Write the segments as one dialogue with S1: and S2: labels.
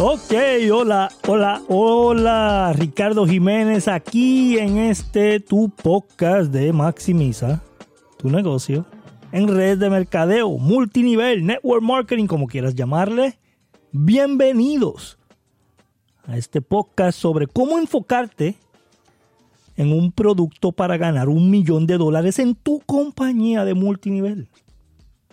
S1: Ok, hola, hola, hola. Ricardo Jiménez aquí en este tu podcast de Maximiza tu negocio en red de mercadeo, multinivel, network marketing, como quieras llamarle. Bienvenidos a este podcast sobre cómo enfocarte en un producto para ganar un millón de dólares en tu compañía de multinivel.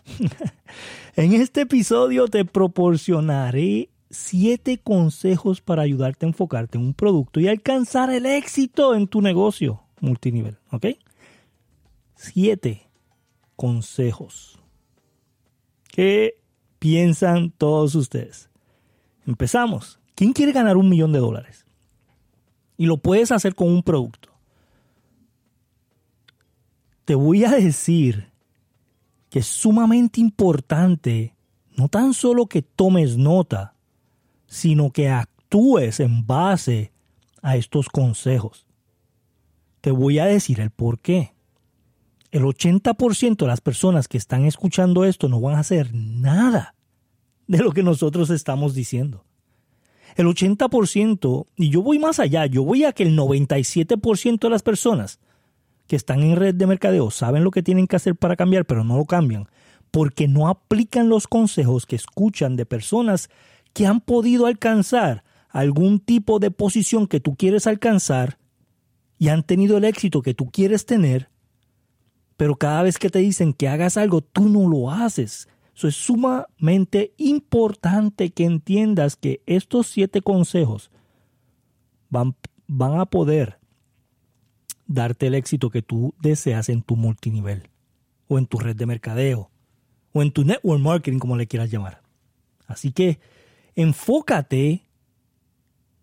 S1: en este episodio te proporcionaré siete consejos para ayudarte a enfocarte en un producto y alcanzar el éxito en tu negocio multinivel. ¿Ok? Siete consejos. ¿Qué piensan todos ustedes? Empezamos. ¿Quién quiere ganar un millón de dólares? Y lo puedes hacer con un producto. Te voy a decir que es sumamente importante no tan solo que tomes nota, sino que actúes en base a estos consejos. Te voy a decir el por qué. El 80% de las personas que están escuchando esto no van a hacer nada de lo que nosotros estamos diciendo. El 80%, y yo voy más allá, yo voy a que el 97% de las personas que están en red de mercadeo saben lo que tienen que hacer para cambiar, pero no lo cambian, porque no aplican los consejos que escuchan de personas que han podido alcanzar algún tipo de posición que tú quieres alcanzar y han tenido el éxito que tú quieres tener, pero cada vez que te dicen que hagas algo, tú no lo haces. Eso es sumamente importante que entiendas que estos siete consejos van, van a poder darte el éxito que tú deseas en tu multinivel, o en tu red de mercadeo, o en tu network marketing, como le quieras llamar. Así que enfócate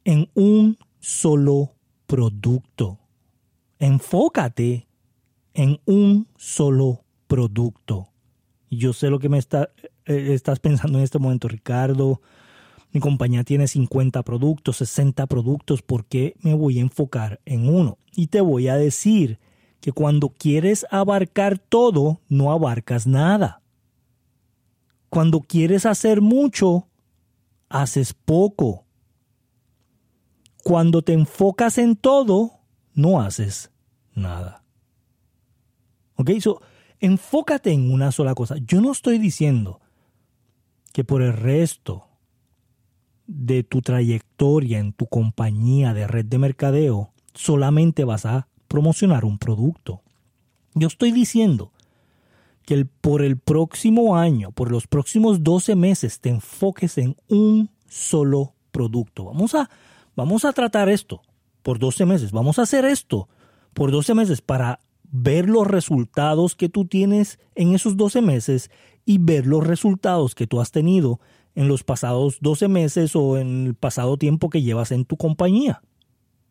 S1: en un solo producto. Enfócate en un solo producto. Yo sé lo que me está, eh, estás pensando en este momento, Ricardo. Mi compañía tiene 50 productos, 60 productos. ¿Por qué me voy a enfocar en uno? Y te voy a decir que cuando quieres abarcar todo, no abarcas nada. Cuando quieres hacer mucho, haces poco. Cuando te enfocas en todo, no haces nada. ¿Ok? So, enfócate en una sola cosa. Yo no estoy diciendo que por el resto de tu trayectoria en tu compañía de red de mercadeo solamente vas a promocionar un producto. Yo estoy diciendo que por el próximo año, por los próximos 12 meses, te enfoques en un solo producto. Vamos a, vamos a tratar esto por 12 meses. Vamos a hacer esto por 12 meses para ver los resultados que tú tienes en esos 12 meses y ver los resultados que tú has tenido en los pasados 12 meses o en el pasado tiempo que llevas en tu compañía.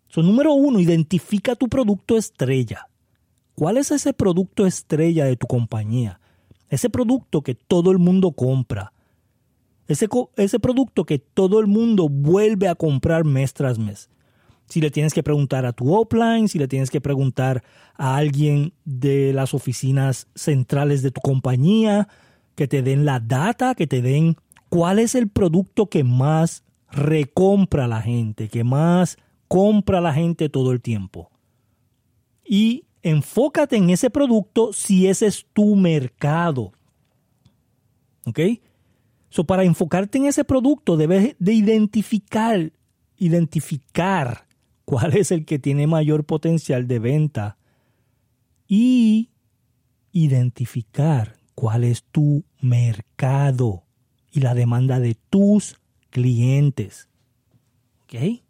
S1: So, número uno, identifica tu producto estrella. ¿Cuál es ese producto estrella de tu compañía? Ese producto que todo el mundo compra. Ese, ese producto que todo el mundo vuelve a comprar mes tras mes. Si le tienes que preguntar a tu offline, si le tienes que preguntar a alguien de las oficinas centrales de tu compañía, que te den la data, que te den cuál es el producto que más recompra la gente, que más compra la gente todo el tiempo. Y enfócate en ese producto si ese es tu mercado. ¿Ok? So, para enfocarte en ese producto debes de identificar, identificar cuál es el que tiene mayor potencial de venta y identificar cuál es tu mercado y la demanda de tus clientes. ¿Ok?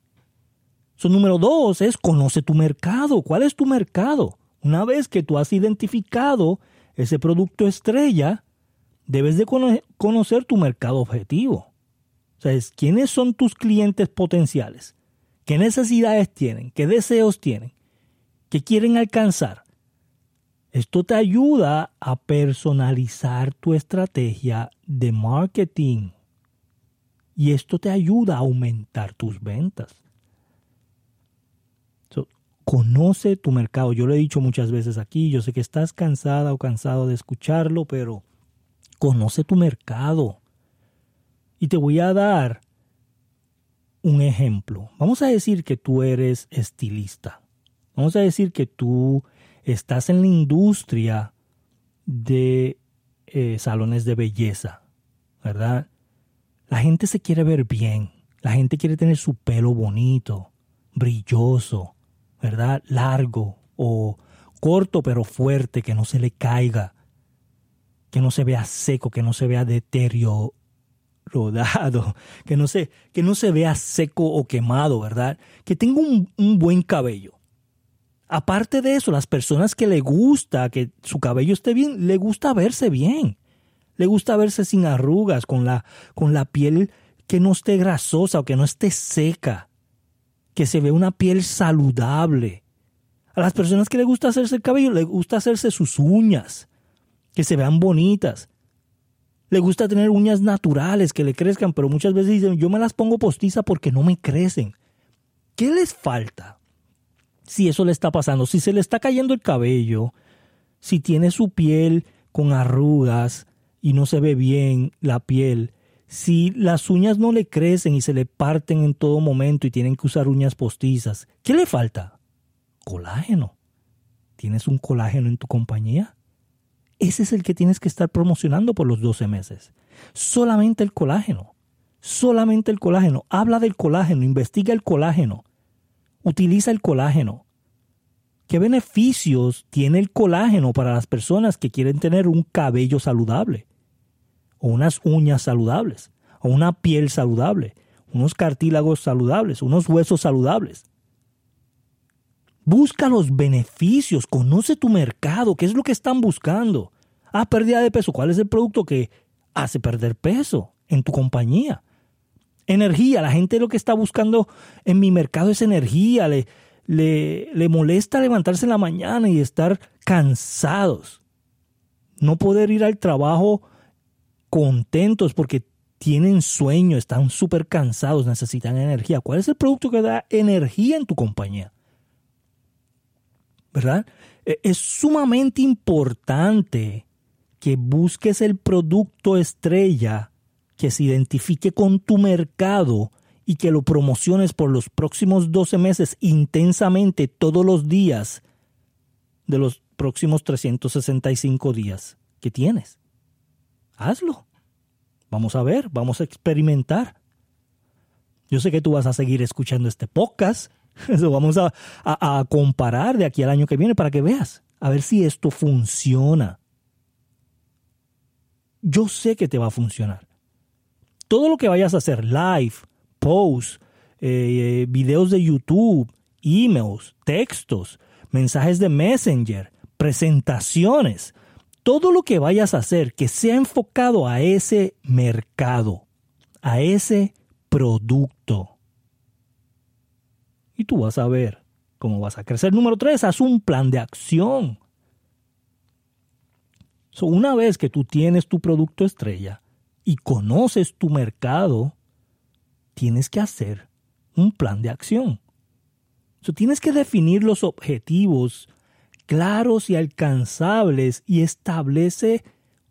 S1: So, número dos es conoce tu mercado. ¿Cuál es tu mercado? Una vez que tú has identificado ese producto estrella, debes de conocer tu mercado objetivo. O sea, quiénes son tus clientes potenciales, qué necesidades tienen, qué deseos tienen, qué quieren alcanzar. Esto te ayuda a personalizar tu estrategia de marketing. Y esto te ayuda a aumentar tus ventas. Conoce tu mercado. Yo lo he dicho muchas veces aquí. Yo sé que estás cansada o cansado de escucharlo, pero conoce tu mercado. Y te voy a dar un ejemplo. Vamos a decir que tú eres estilista. Vamos a decir que tú estás en la industria de eh, salones de belleza, ¿verdad? La gente se quiere ver bien, la gente quiere tener su pelo bonito, brilloso, ¿verdad? Largo o corto pero fuerte, que no se le caiga, que no se vea seco, que no se vea deteriorado, que no se, que no se vea seco o quemado, ¿verdad? Que tenga un, un buen cabello. Aparte de eso, las personas que le gusta que su cabello esté bien, le gusta verse bien. Le gusta verse sin arrugas, con la, con la piel que no esté grasosa o que no esté seca, que se ve una piel saludable. A las personas que le gusta hacerse el cabello, le gusta hacerse sus uñas, que se vean bonitas. Le gusta tener uñas naturales, que le crezcan, pero muchas veces dicen, yo me las pongo postiza porque no me crecen. ¿Qué les falta? Si eso le está pasando, si se le está cayendo el cabello, si tiene su piel con arrugas y no se ve bien la piel, si las uñas no le crecen y se le parten en todo momento y tienen que usar uñas postizas, ¿qué le falta? Colágeno. ¿Tienes un colágeno en tu compañía? Ese es el que tienes que estar promocionando por los 12 meses. Solamente el colágeno. Solamente el colágeno. Habla del colágeno, investiga el colágeno. Utiliza el colágeno. ¿Qué beneficios tiene el colágeno para las personas que quieren tener un cabello saludable? O unas uñas saludables, o una piel saludable, unos cartílagos saludables, unos huesos saludables. Busca los beneficios, conoce tu mercado, qué es lo que están buscando. Ah, pérdida de peso, ¿cuál es el producto que hace perder peso en tu compañía? Energía, la gente lo que está buscando en mi mercado es energía, le, le, le molesta levantarse en la mañana y estar cansados. No poder ir al trabajo contentos porque tienen sueño, están súper cansados, necesitan energía. ¿Cuál es el producto que da energía en tu compañía? ¿verdad? E, es sumamente importante que busques el producto estrella que se identifique con tu mercado y que lo promociones por los próximos 12 meses intensamente todos los días de los próximos 365 días que tienes. Hazlo. Vamos a ver, vamos a experimentar. Yo sé que tú vas a seguir escuchando este podcast Eso vamos a, a, comparar de aquí al año que viene para que veas, a ver si esto funciona. Yo sé que te va a funcionar. Todo lo que vayas a hacer, live, posts, eh, videos de YouTube, emails, textos, mensajes de Messenger, presentaciones, todo lo que vayas a hacer que sea enfocado a ese mercado, a ese producto y tú vas a ver cómo vas a crecer. Número tres, haz un plan de acción. una vez que tú tienes tu producto estrella y conoces tu mercado, tienes que hacer un plan de acción. tienes que definir los objetivos claros y alcanzables y establece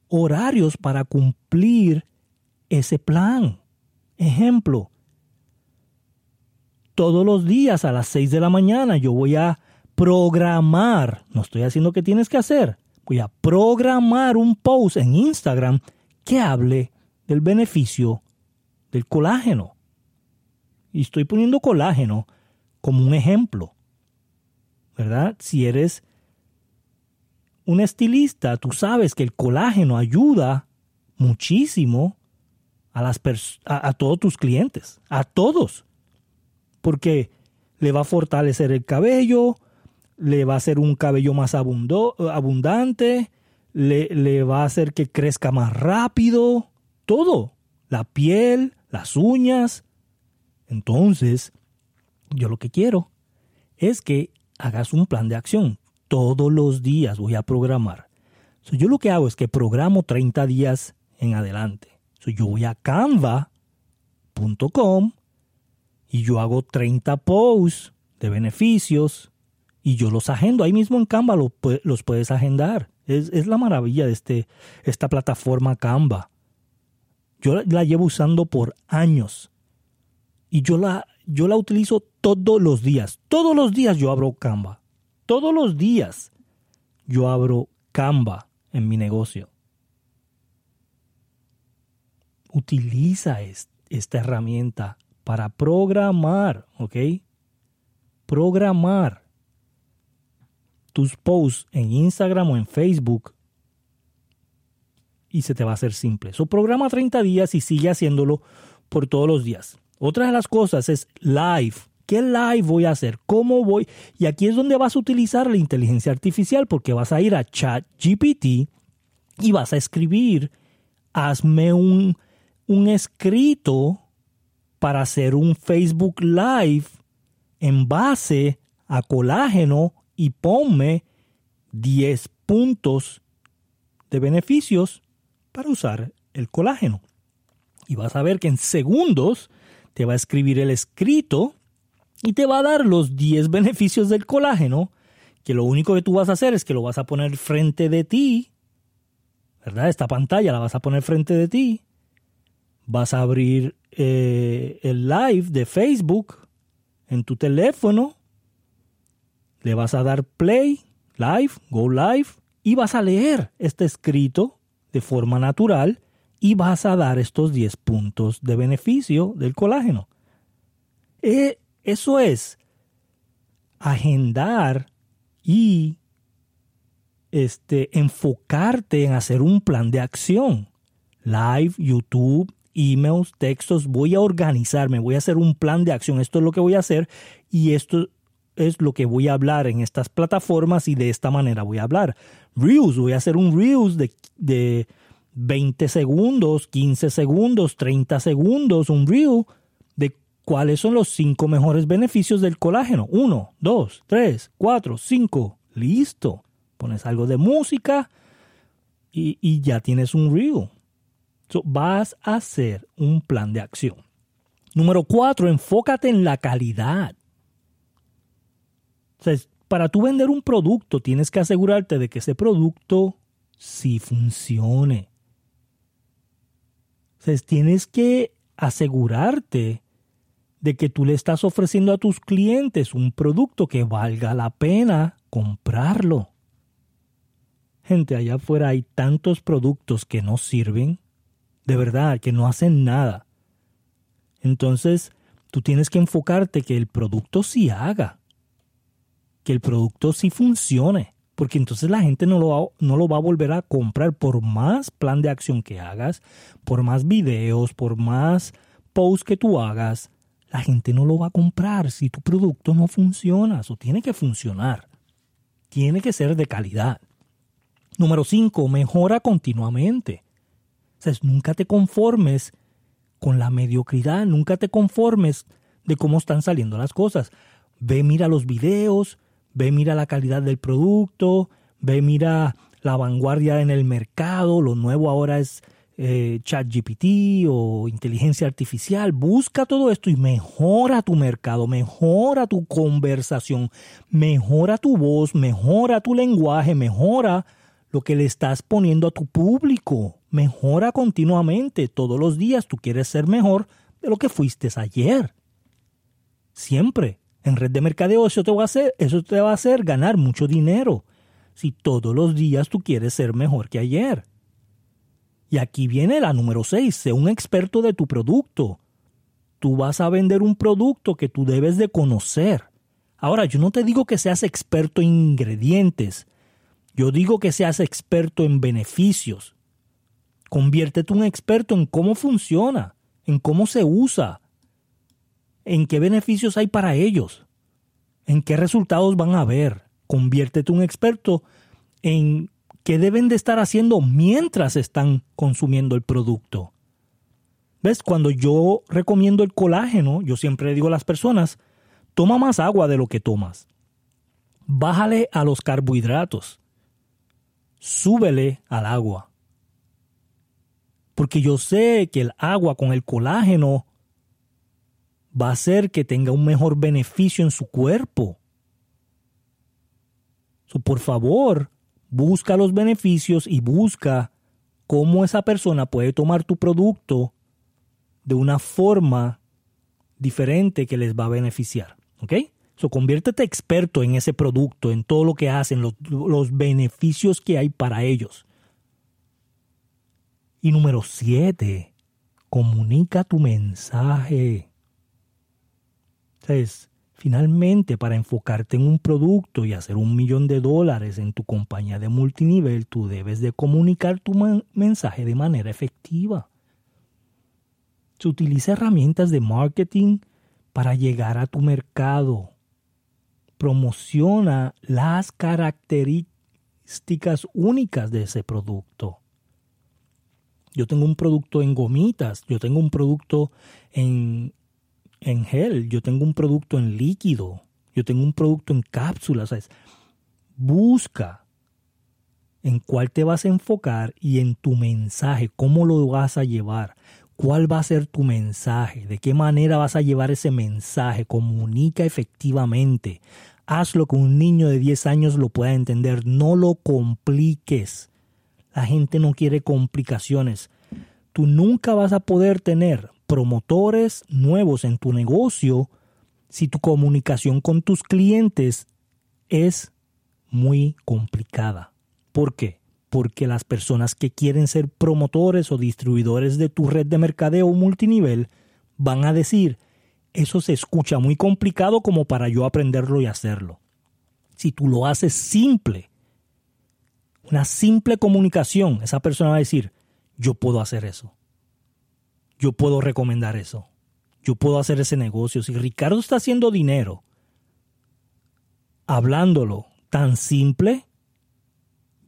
S1: horarios para cumplir ese plan. Ejemplo, todos los días a las 6 de la mañana yo voy a programar, no estoy haciendo que tienes que hacer, voy a programar un post en Instagram que hable del beneficio del colágeno. Y estoy poniendo colágeno como un ejemplo. ¿Verdad? Si eres un estilista, tú sabes que el colágeno ayuda muchísimo a, las a todos tus clientes, a todos porque le va a fortalecer el cabello, le va a hacer un cabello más abundante, le, le va a hacer que crezca más rápido, todo, la piel, las uñas. Entonces, yo lo que quiero es que hagas un plan de acción. Todos los días voy a programar. yo lo que hago es que programo 30 días en adelante. yo voy a canva.com y yo hago 30 posts de beneficios y yo los agendo. Ahí mismo en Canva los, puedes agendar. Es, la maravilla de este, esta plataforma Canva. Yo la llevo usando por años Y yo la, yo la utilizo todos los días. Todos los días yo abro Canva. Todos los días yo abro Canva en mi negocio. Utiliza esta herramienta para programar, ¿ok? Programar tus posts en Instagram o en Facebook y se te va a hacer simple. So, programa 30 días y sigue haciéndolo por todos los días. Otra de las cosas es live. ¿Qué live voy a hacer? ¿Cómo voy? Y aquí es donde vas a utilizar la inteligencia artificial porque vas a ir a ChatGPT y vas a escribir, hazme un, un escrito para hacer un Facebook Live en base a colágeno y ponme 10 puntos de beneficios para usar el colágeno. Y vas a ver que en segundos te va a escribir el escrito y te va a dar los 10 beneficios del colágeno, que lo único que tú vas a hacer es que lo vas a poner frente de ti, ¿verdad? Esta pantalla la vas a poner frente de ti, vas a abrir eh, el live de Facebook en tu teléfono, le vas a dar play, live, go live, y vas a leer este escrito de forma natural y vas a dar estos 10 puntos de beneficio del colágeno. Eh, eso es agendar y este, enfocarte en hacer un plan de acción. Live, YouTube, emails, textos, voy a organizarme, voy a hacer un plan de acción. Esto es lo que voy a hacer y esto es lo que voy a hablar en estas plataformas y de esta manera voy a hablar. Reels, voy a hacer un Reels de, de 20 segundos, 15 segundos, 30 segundos, un Reel de cuáles son los cinco mejores beneficios del colágeno. Uno, dos, tres, cuatro, cinco. Listo. Pones algo de música y, y ya tienes un Reel. vas a hacer un plan de acción. Número cuatro, enfócate en la calidad. Para tú vender un producto tienes que asegurarte de que ese producto sí funcione. O tienes que asegurarte de que tú le estás ofreciendo a tus clientes un producto que valga la pena comprarlo. Gente, allá afuera hay tantos productos que no sirven, de verdad, que no hacen nada. Entonces, tú tienes que enfocarte que el producto sí haga que el producto sí funcione, porque entonces la gente no lo, va, no lo va a volver a comprar por más plan de acción que hagas, por más videos, por más posts que tú hagas, la gente no lo va a comprar si tu producto no funciona, o tiene que funcionar, tiene que ser de calidad. Número 5, mejora continuamente. O nunca te conformes con la mediocridad, nunca te conformes de cómo están saliendo las cosas. Ve, mira los videos, ve, mira la calidad del producto, ve, mira la vanguardia en el mercado, lo nuevo ahora es eh, ChatGPT o inteligencia artificial. Busca todo esto y mejora tu mercado, mejora tu conversación, mejora tu voz, mejora tu lenguaje, mejora lo que le estás poniendo a tu público. Mejora continuamente, todos los días tú quieres ser mejor de lo que fuiste ayer. Siempre. En red de mercadeo te va a hacer, eso te va a hacer ganar mucho dinero. Si todos los días tú quieres ser mejor que ayer. Y aquí viene la número 6, sé un experto de tu producto. Tú vas a vender un producto que tú debes de conocer. Ahora, yo no te digo que seas experto en ingredientes. Yo digo que seas experto en beneficios. Conviértete un experto en cómo funciona, en cómo se usa, en qué beneficios hay para ellos, en qué resultados van a ver. Conviértete un experto en qué deben de estar haciendo mientras están consumiendo el producto. ¿Ves? Cuando yo recomiendo el colágeno, yo siempre digo a las personas, toma más agua de lo que tomas. Bájale a los carbohidratos. Súbele al agua. Porque yo sé que el agua con el colágeno va a hacer que tenga un mejor beneficio en su cuerpo. por favor, busca los beneficios y busca cómo esa persona puede tomar tu producto de una forma diferente que les va a beneficiar. ¿Ok? So, conviértete experto en ese producto, en todo lo que hacen, los, los beneficios que hay para ellos. Y número siete, comunica tu mensaje. ¿Sabes? Finalmente, para enfocarte en un producto y hacer un millón de dólares en tu compañía de multinivel, tú debes de comunicar tu mensaje de manera efectiva. Se utiliza herramientas de marketing para llegar a tu mercado. Promociona las características únicas de ese producto. Yo tengo un producto en gomitas, yo tengo un producto en en gel, yo tengo un producto en líquido, yo tengo un producto en cápsulas. Busca en cuál te vas a enfocar y en tu mensaje, cómo lo vas a llevar, cuál va a ser tu mensaje, de qué manera vas a llevar ese mensaje, comunica efectivamente. Hazlo que un niño de 10 años lo pueda entender, no lo compliques. La gente no quiere complicaciones. Tú nunca vas a poder tener promotores nuevos en tu negocio si tu comunicación con tus clientes es muy complicada. ¿Por qué? Porque las personas que quieren ser promotores o distribuidores de tu red de mercadeo multinivel van a decir, eso se escucha muy complicado como para yo aprenderlo y hacerlo. Si tú lo haces simple, una simple comunicación, esa persona va a decir, yo puedo hacer eso yo puedo recomendar eso. Yo puedo hacer ese negocio. Si Ricardo está haciendo dinero hablándolo tan simple,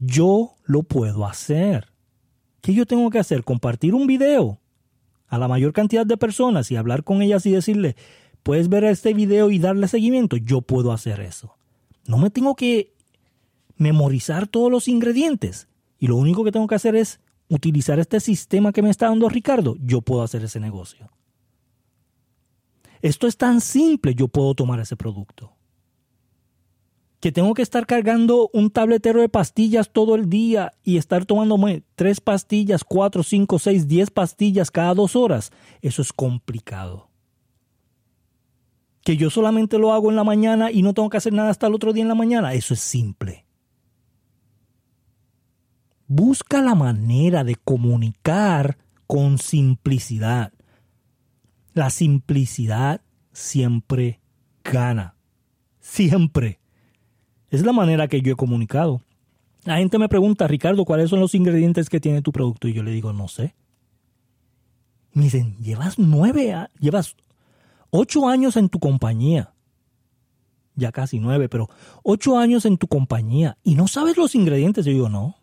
S1: yo lo puedo hacer. ¿Qué yo tengo que hacer? Compartir un video a la mayor cantidad de personas y hablar con ellas y decirle, puedes ver este video y darle seguimiento. Yo puedo hacer eso. No me tengo que memorizar todos los ingredientes. Y lo único que tengo que hacer es utilizar este sistema que me está dando Ricardo, yo puedo hacer ese negocio. Esto es tan simple, yo puedo tomar ese producto. Que tengo que estar cargando un tabletero de pastillas todo el día y estar tomándome tres pastillas, cuatro, cinco, seis, diez pastillas cada dos horas. Eso es complicado. Que yo solamente lo hago en la mañana y no tengo que hacer nada hasta el otro día en la mañana. Eso es simple. Busca la manera de comunicar con simplicidad. La simplicidad siempre gana. Siempre. Es la manera que yo he comunicado. La gente me pregunta, Ricardo, ¿cuáles son los ingredientes que tiene tu producto? Y yo le digo, no sé. Me dicen, llevas nueve, llevas ocho años en tu compañía. Ya casi nueve, pero ocho años en tu compañía y no sabes los ingredientes. Yo digo, no,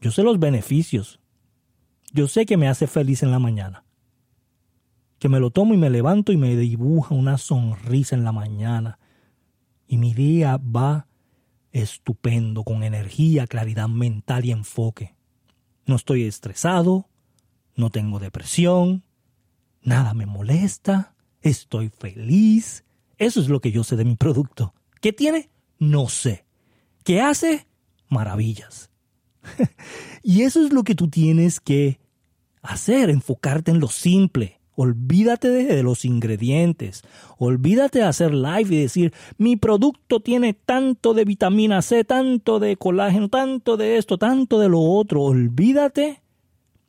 S1: yo sé los beneficios. Yo sé que me hace feliz en la mañana. Que me lo tomo y me levanto y me dibuja una sonrisa en la mañana. Y mi día va estupendo, con energía, claridad mental y enfoque. No estoy estresado, no tengo depresión, nada me molesta, estoy feliz. Eso es lo que yo sé de mi producto. ¿Qué tiene? No sé. ¿Qué hace? Maravillas. y eso es lo que tú tienes que hacer, enfocarte en lo simple. Olvídate de, los ingredientes. Olvídate de hacer live y decir, mi producto tiene tanto de vitamina C, tanto de colágeno, tanto de esto, tanto de lo otro. Olvídate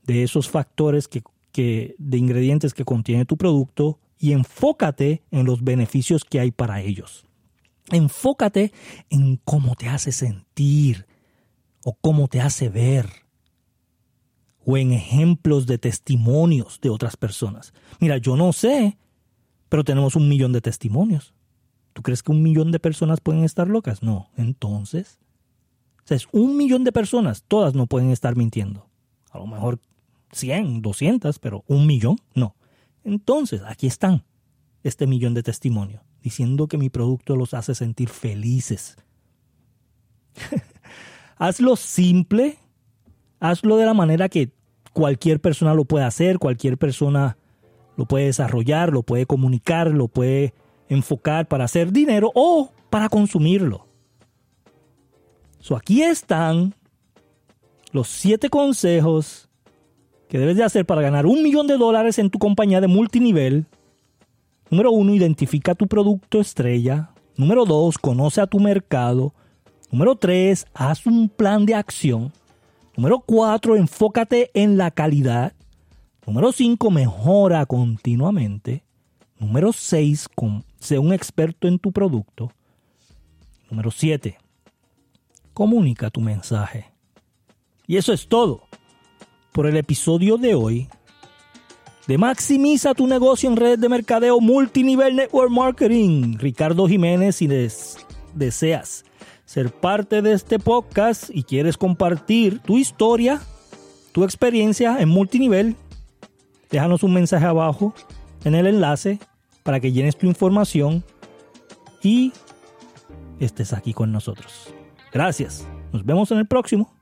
S1: de esos factores que, que, de ingredientes que contiene tu producto y enfócate en los beneficios que hay para ellos. Enfócate en cómo te hace sentir, o cómo te hace ver o en ejemplos de testimonios de otras personas. Mira, yo no sé, pero tenemos un millón de testimonios. ¿Tú crees que un millón de personas pueden estar locas? No. Entonces, o sea, es un millón de personas, todas no pueden estar mintiendo. A lo mejor 100, 200, pero un millón, no. Entonces, aquí están, este millón de testimonios, diciendo que mi producto los hace sentir felices. Hazlo simple, hazlo de la manera que cualquier persona lo puede hacer, cualquier persona lo puede desarrollar, lo puede comunicar, lo puede enfocar para hacer dinero o para consumirlo. So, aquí están los siete consejos que debes de hacer para ganar un millón de dólares en tu compañía de multinivel. Número uno, identifica tu producto estrella. Número dos, conoce a tu mercado. Número tres, haz un plan de acción. Número cuatro, enfócate en la calidad. Número cinco, mejora continuamente. Número seis, sé un experto en tu producto. Número siete, comunica tu mensaje. Y eso es todo por el episodio de hoy de Maximiza tu negocio en redes de mercadeo multinivel network marketing. Ricardo Jiménez, si deseas ser parte de este podcast y quieres compartir tu historia, tu experiencia en multinivel, déjanos un mensaje abajo en el enlace para que llenes tu información y estés aquí con nosotros. Gracias. Nos vemos en el próximo.